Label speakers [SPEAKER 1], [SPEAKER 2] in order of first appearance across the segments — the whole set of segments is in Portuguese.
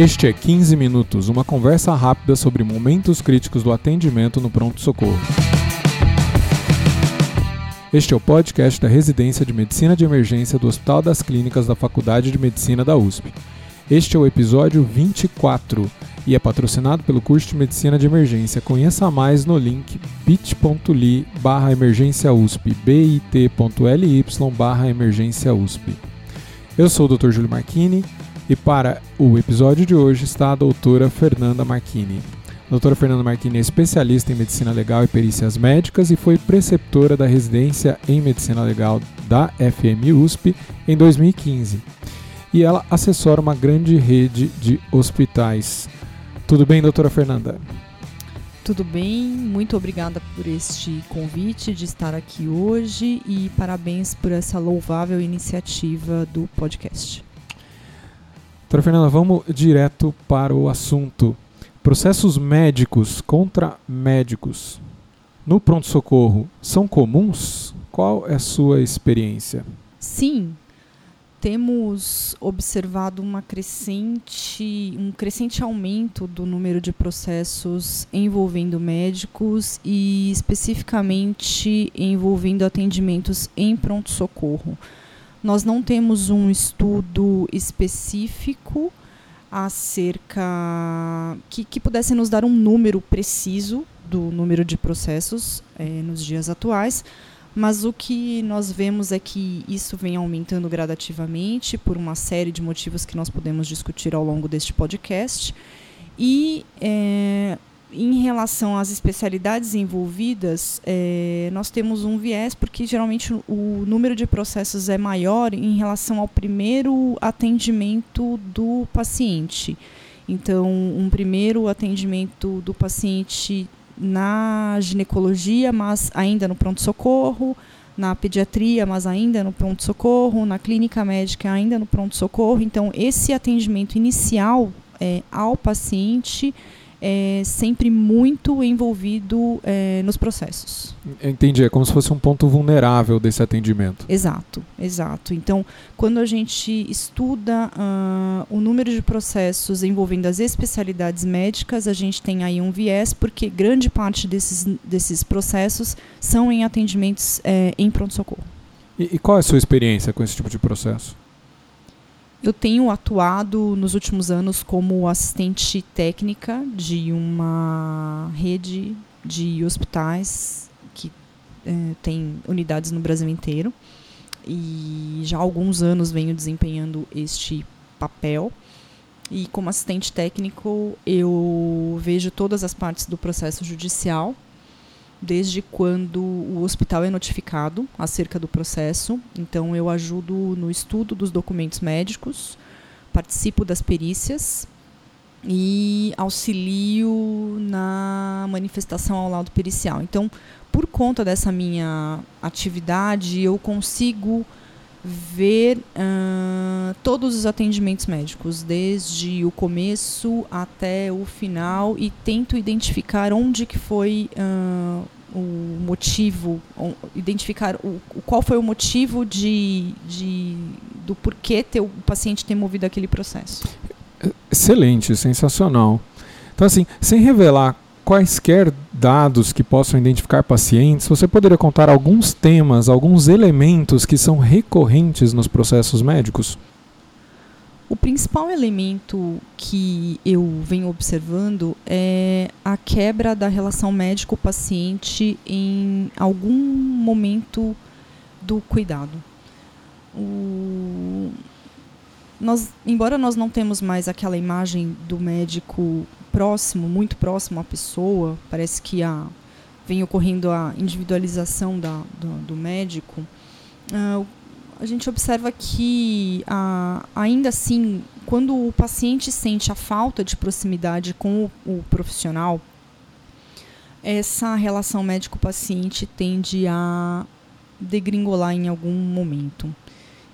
[SPEAKER 1] Este é 15 Minutos, uma conversa rápida sobre momentos críticos do atendimento no pronto-socorro. Este é o podcast da Residência de Medicina de Emergência do Hospital das Clínicas da Faculdade de Medicina da USP. Este é o episódio 24 e é patrocinado pelo curso de Medicina de Emergência. Conheça mais no link bit.ly barra emergência USP, bit.ly barra emergência USP. Eu sou o Dr. Júlio Marchini e para o episódio de hoje está a doutora Fernanda Marchini. Doutora Fernanda Marchini é especialista em medicina legal e perícias médicas e foi preceptora da residência em medicina legal da FM USP em 2015. E ela assessora uma grande rede de hospitais. Tudo bem, doutora Fernanda?
[SPEAKER 2] Tudo bem, muito obrigada por este convite de estar aqui hoje e parabéns por essa louvável iniciativa do podcast.
[SPEAKER 1] Doutora Fernanda, vamos direto para o assunto. Processos médicos contra médicos no pronto-socorro são comuns? Qual é a sua experiência?
[SPEAKER 2] Sim, temos observado uma crescente, um crescente aumento do número de processos envolvendo médicos e especificamente envolvendo atendimentos em pronto-socorro. Nós não temos um estudo específico acerca que, que pudesse nos dar um número preciso do número de processos é, nos dias atuais, mas o que nós vemos é que isso vem aumentando gradativamente por uma série de motivos que nós podemos discutir ao longo deste podcast. E é, em relação às especialidades envolvidas, é, nós temos um viés, porque geralmente o número de processos é maior em relação ao primeiro atendimento do paciente. Então, um primeiro atendimento do paciente na ginecologia, mas ainda no pronto-socorro, na pediatria, mas ainda no pronto-socorro, na clínica médica, ainda no pronto-socorro. Então, esse atendimento inicial é, ao paciente é sempre muito envolvido é, nos processos.
[SPEAKER 1] Entendi, é como se fosse um ponto vulnerável desse atendimento.
[SPEAKER 2] Exato, exato. Então, quando a gente estuda uh, o número de processos envolvendo as especialidades médicas, a gente tem aí um viés, porque grande parte desses, desses processos são em atendimentos é, em pronto-socorro.
[SPEAKER 1] E, e qual é a sua experiência com esse tipo de processo?
[SPEAKER 2] Eu tenho atuado nos últimos anos como assistente técnica de uma rede de hospitais que é, tem unidades no Brasil inteiro. E já há alguns anos venho desempenhando este papel. E como assistente técnico, eu vejo todas as partes do processo judicial desde quando o hospital é notificado acerca do processo. Então, eu ajudo no estudo dos documentos médicos, participo das perícias e auxilio na manifestação ao laudo pericial. Então, por conta dessa minha atividade, eu consigo ver uh, todos os atendimentos médicos, desde o começo até o final, e tento identificar onde que foi uh, o motivo, identificar o, qual foi o motivo de, de do porquê ter, o paciente ter movido aquele processo.
[SPEAKER 1] Excelente, sensacional. Então, assim, sem revelar quaisquer dados que possam identificar pacientes, você poderia contar alguns temas, alguns elementos que são recorrentes nos processos médicos?
[SPEAKER 2] O principal elemento que eu venho observando é a quebra da relação médico-paciente em algum momento do cuidado. O... Nós, embora nós não temos mais aquela imagem do médico próximo, muito próximo à pessoa, parece que a, vem ocorrendo a individualização da, do, do médico, uh, a gente observa que, ainda assim, quando o paciente sente a falta de proximidade com o, o profissional, essa relação médico-paciente tende a degringolar em algum momento.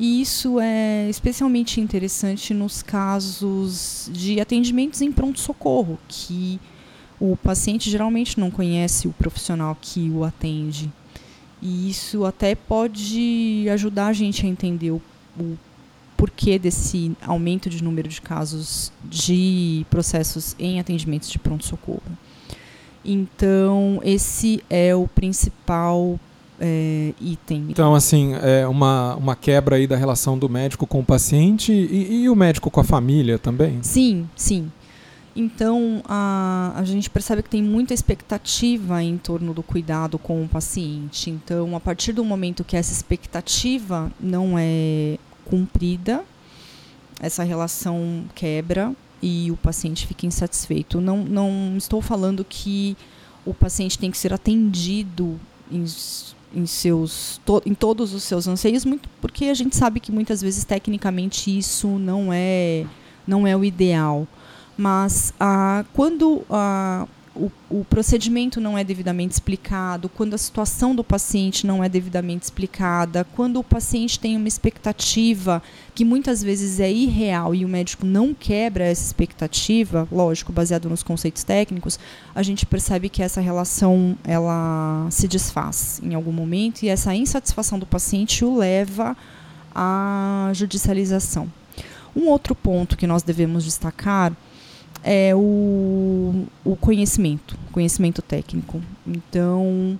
[SPEAKER 2] E isso é especialmente interessante nos casos de atendimentos em pronto-socorro, que o paciente geralmente não conhece o profissional que o atende. E isso até pode ajudar a gente a entender o, o porquê desse aumento de número de casos de processos em atendimentos de pronto-socorro. Então, esse é o principal é, item.
[SPEAKER 1] Então, assim, é uma, uma quebra aí da relação do médico com o paciente e, e o médico com a família também?
[SPEAKER 2] Sim, sim. Então, a, a gente percebe que tem muita expectativa em torno do cuidado com o paciente. Então, a partir do momento que essa expectativa não é cumprida, essa relação quebra e o paciente fica insatisfeito. Não, não estou falando que o paciente tem que ser atendido em, seus, to, em todos os seus anseios, muito, porque a gente sabe que muitas vezes tecnicamente isso não é, não é o ideal. Mas ah, quando ah, o, o, procedimento não é devidamente explicado, quando a situação do paciente não é devidamente explicada, quando o paciente tem uma expectativa que muitas vezes é irreal e o médico não quebra essa expectativa, lógico, baseado nos conceitos técnicos, a gente percebe que essa relação ela se desfaz em algum momento e essa insatisfação do paciente o leva à judicialização. Um outro ponto que nós devemos destacar é o, o conhecimento, conhecimento técnico. Então,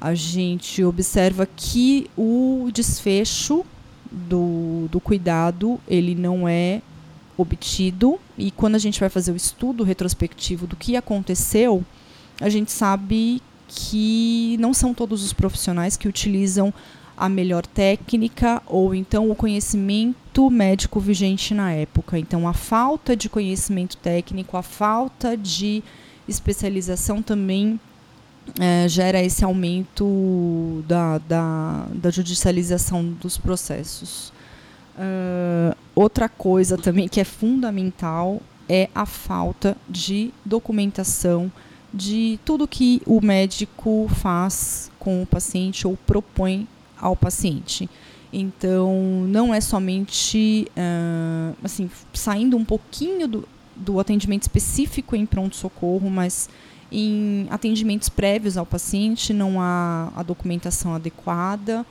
[SPEAKER 2] a gente observa que o desfecho do, do cuidado ele não é obtido e quando a gente vai fazer o estudo retrospectivo do que aconteceu, a gente sabe que não são todos os profissionais que utilizam a melhor técnica ou então o conhecimento médico vigente na época. Então, a falta de conhecimento técnico, a falta de especialização também é, gera esse aumento da, da, da judicialização dos processos. Uh, outra coisa também que é fundamental é a falta de documentação de tudo que o médico faz com o paciente ou propõe ao paciente. Então, não é somente, uh, assim, saindo um pouquinho do, do atendimento específico em pronto-socorro, mas em atendimentos prévios ao paciente não há a documentação adequada,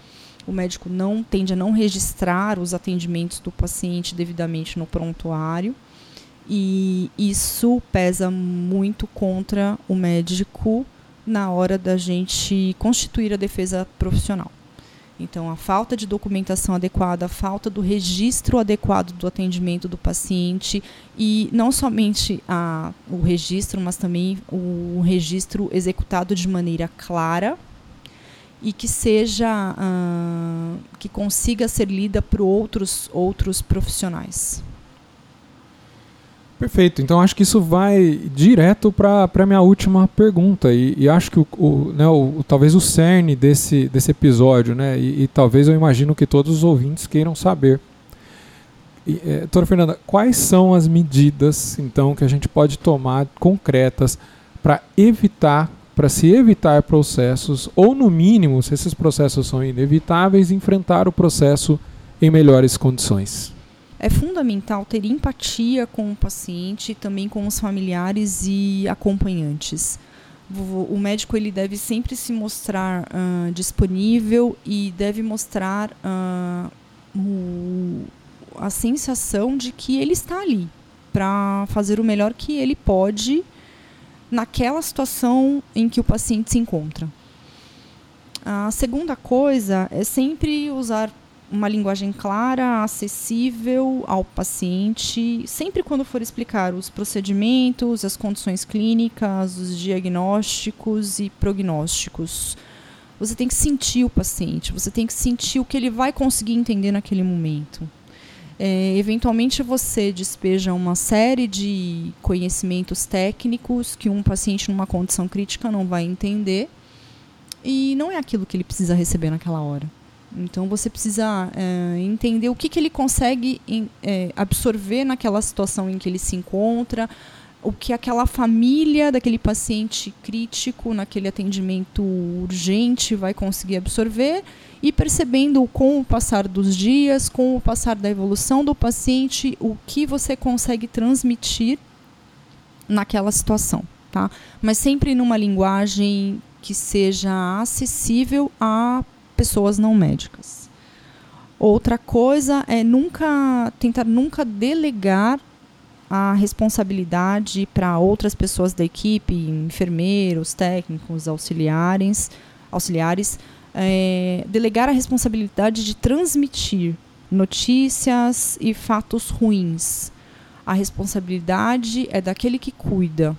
[SPEAKER 2] o médico não tende a não registrar os atendimentos do paciente devidamente no prontuário. E isso pesa muito contra o médico na hora da gente constituir a defesa profissional. Então, a falta de documentação adequada, a falta do registro adequado do atendimento do paciente e não somente a, o registro, mas também o registro executado de maneira clara e que seja uh, que consiga ser lida por outros outros profissionais.
[SPEAKER 1] Perfeito. Então acho que isso vai direto para a minha última pergunta. E, e acho que o, o, né, o, talvez o cerne desse, desse episódio, né, e, e, talvez eu imagino que todos os ouvintes queiram saber. E, é, doutora Fernanda, quais são as medidas então que a gente pode tomar concretas para evitar, para se evitar processos, ou no mínimo, se esses processos são inevitáveis, enfrentar o processo em melhores condições?
[SPEAKER 2] É fundamental ter empatia com o paciente, também com os familiares e acompanhantes. O médico ele deve sempre se mostrar uh, disponível e deve mostrar uh, o, a sensação de que ele está ali para fazer o melhor que ele pode naquela situação em que o paciente se encontra. A segunda coisa é sempre usar uma linguagem clara, acessível ao paciente, sempre quando for explicar os procedimentos, as condições clínicas, os diagnósticos e prognósticos. Você tem que sentir o paciente, você tem que sentir o que ele vai conseguir entender naquele momento. É, eventualmente você despeja uma série de conhecimentos técnicos que um paciente numa condição crítica não vai entender e não é aquilo que ele precisa receber naquela hora. Então você precisa é, entender o que, que ele consegue em, é, absorver naquela situação em que ele se encontra, o que aquela família daquele paciente crítico, naquele atendimento urgente, vai conseguir absorver e percebendo com o passar dos dias, com o passar da evolução do paciente, o que você consegue transmitir naquela situação. Tá? Mas sempre numa linguagem que seja acessível à pessoas não médicas. Outra coisa é nunca tentar nunca delegar a responsabilidade para outras pessoas da equipe, enfermeiros, técnicos, auxiliares, auxiliares, é, delegar a responsabilidade de transmitir notícias e fatos ruins. A responsabilidade é daquele que cuida.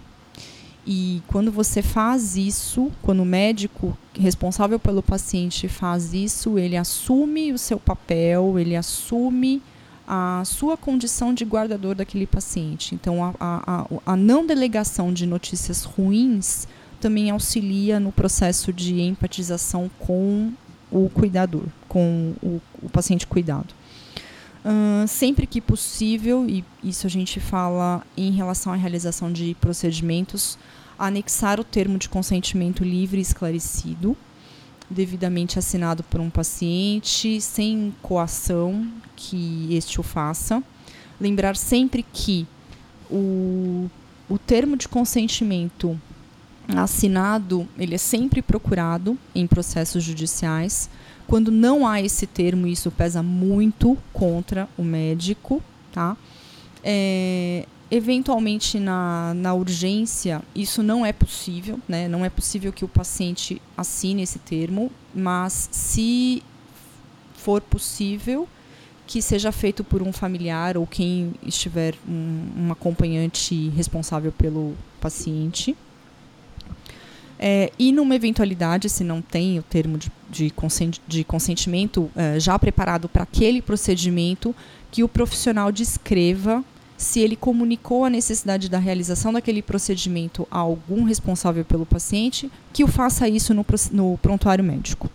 [SPEAKER 2] E quando você faz isso, quando o médico responsável pelo paciente faz isso, ele assume o seu papel, ele assume a sua condição de guardador daquele paciente. Então, a, a, a não delegação de notícias ruins também auxilia no processo de empatização com o cuidador, com o, o paciente cuidado. Sempre que possível, e isso a gente fala em relação à realização de procedimentos, anexar o termo de consentimento livre e esclarecido, devidamente assinado por um paciente, sem coação que este o faça. Lembrar sempre que o, o termo de consentimento assinado, ele é sempre procurado em processos judiciais. Quando não há esse termo, isso pesa muito contra o médico, tá? É, eventualmente na, na urgência isso não é possível, né? Não é possível que o paciente assine esse termo, mas se for possível que seja feito por um familiar ou quem estiver um, um acompanhante responsável pelo paciente. É, e numa eventualidade, se não tem o termo de, de, de consentimento é, já preparado para aquele procedimento, que o profissional descreva se ele comunicou a necessidade da realização daquele procedimento a algum responsável pelo paciente, que o faça isso no, no prontuário médico.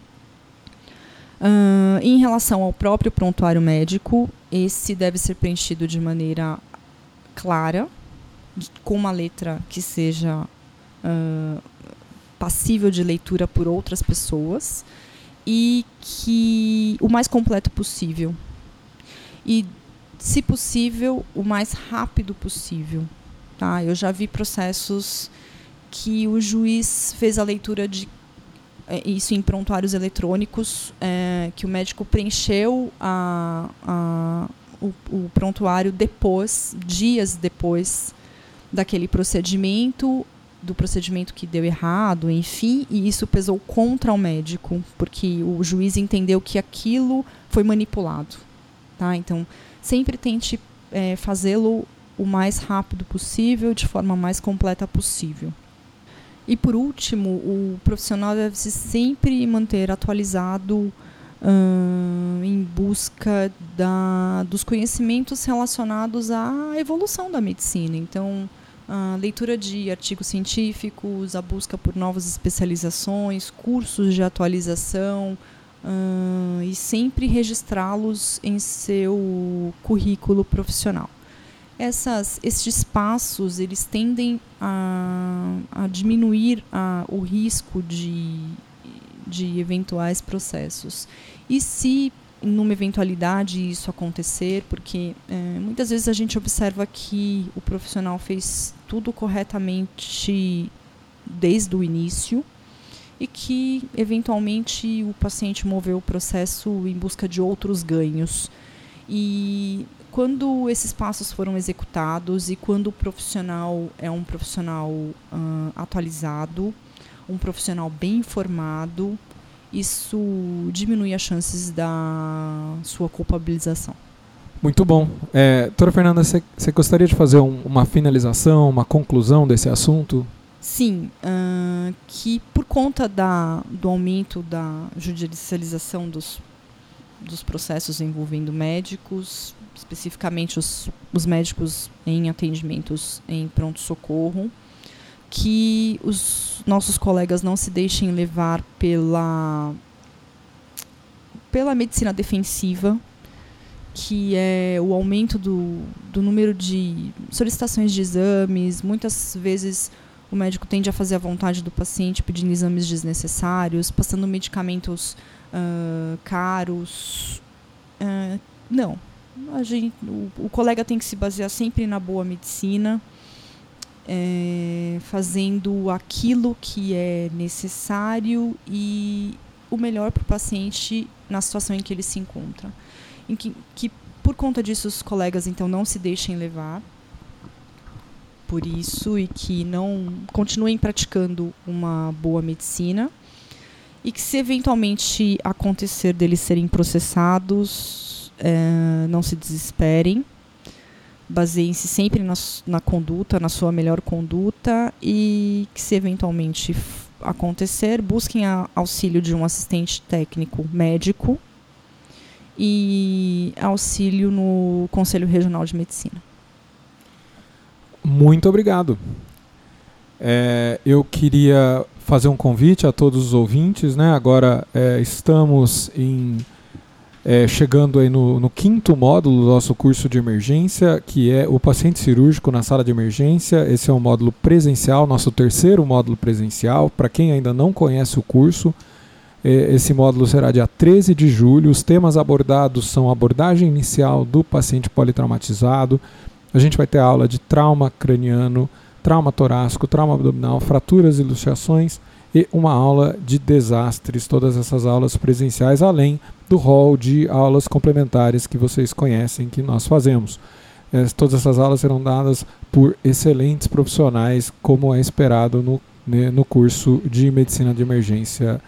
[SPEAKER 2] Uh, em relação ao próprio prontuário médico, esse deve ser preenchido de maneira clara, com uma letra que seja uh, passível de leitura por outras pessoas e que o mais completo possível. E, se possível, o mais rápido possível. Tá? Eu já vi processos que o juiz fez a leitura de é, isso em prontuários eletrônicos, é, que o médico preencheu a, a, o, o prontuário depois, dias depois daquele procedimento do procedimento que deu errado, enfim, e isso pesou contra o médico, porque o juiz entendeu que aquilo foi manipulado. Tá? Então, sempre tente é, fazê-lo o mais rápido possível, de forma mais completa possível. E por último, o profissional deve se sempre manter atualizado hum, em busca da, dos conhecimentos relacionados à evolução da medicina. Então, a leitura de artigos científicos, a busca por novas especializações, cursos de atualização uh, e sempre registrá-los em seu currículo profissional. Essas, estes passos eles tendem a, a diminuir a, o risco de, de eventuais processos. E se numa eventualidade isso acontecer, porque é, muitas vezes a gente observa que o profissional fez tudo corretamente desde o início e que eventualmente o paciente moveu o processo em busca de outros ganhos. E quando esses passos foram executados e quando o profissional é um profissional uh, atualizado, um profissional bem informado, isso diminui as chances da sua culpabilização.
[SPEAKER 1] Muito bom. É, doutora Fernanda, você gostaria de fazer um, uma finalização, uma conclusão desse assunto?
[SPEAKER 2] Sim, uh, que por conta da, do aumento da judicialização dos, dos processos envolvendo médicos, especificamente os, os médicos em atendimentos em pronto-socorro, que os nossos colegas não se deixem levar pela pela medicina defensiva, que é o aumento do, do número de solicitações de exames. Muitas vezes o médico tende a fazer a vontade do paciente, pedindo exames desnecessários, passando medicamentos uh, caros. Uh, não. A gente, o, o colega tem que se basear sempre na boa medicina é, fazendo aquilo que é necessário e o melhor para o paciente na situação em que ele se encontra. Em que, que por conta disso os colegas então não se deixem levar por isso e que não continuem praticando uma boa medicina e que se eventualmente acontecer deles serem processados, é, não se desesperem, baseiem-se sempre na, na conduta, na sua melhor conduta e que se eventualmente acontecer, busquem a, auxílio de um assistente técnico médico e auxílio no Conselho Regional de Medicina.
[SPEAKER 1] Muito obrigado. É, eu queria fazer um convite a todos os ouvintes, né? Agora é, estamos em, é, chegando aí no, no, quinto módulo do nosso curso de emergência, que é o paciente cirúrgico na sala de emergência. Esse é um módulo presencial, nosso terceiro módulo presencial. Para quem ainda não conhece o curso, é, esse módulo será dia 13 de julho. Os temas abordados são abordagem inicial do paciente politraumatizado. A gente vai ter aula de trauma craniano, trauma torácico, trauma abdominal, fraturas e luxações e uma aula de desastres, todas essas aulas presenciais, além do hall de aulas complementares que vocês conhecem que nós fazemos. É, todas essas aulas serão dadas por excelentes profissionais, como é esperado no, né, no curso de Medicina de Emergência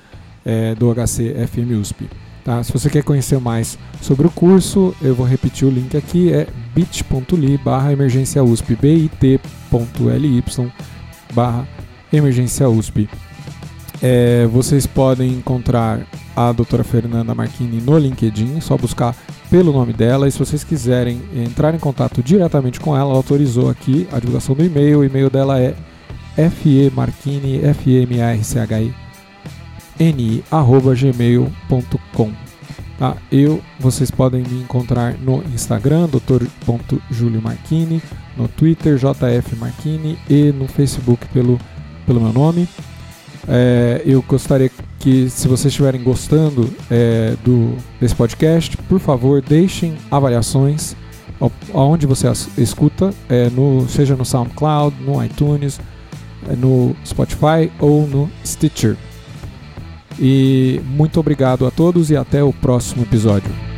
[SPEAKER 1] é, do HC FM USP. Tá? Se você quer conhecer mais sobre o curso, eu vou repetir o link aqui, é bit.ly barra emergência USP, bit.ly barra emergência USP. É, vocês podem encontrar a doutora Fernanda Marchini no LinkedIn, só buscar pelo nome dela. E se vocês quiserem entrar em contato diretamente com ela, ela autorizou aqui a divulgação do e-mail. O e-mail dela é femarchini, f m a r c h i ni@gmail.com. Tá? Eu, vocês podem me encontrar no Instagram, dr.juliomarchini, no Twitter, jfmarchini e no Facebook pelo, pelo meu nome. É, eu gostaria que, se vocês estiverem gostando é, do, desse podcast, por favor, deixem avaliações aonde você escuta, é, no, seja no SoundCloud, no iTunes, é, no Spotify ou no Stitcher. E muito obrigado a todos e até o próximo episódio.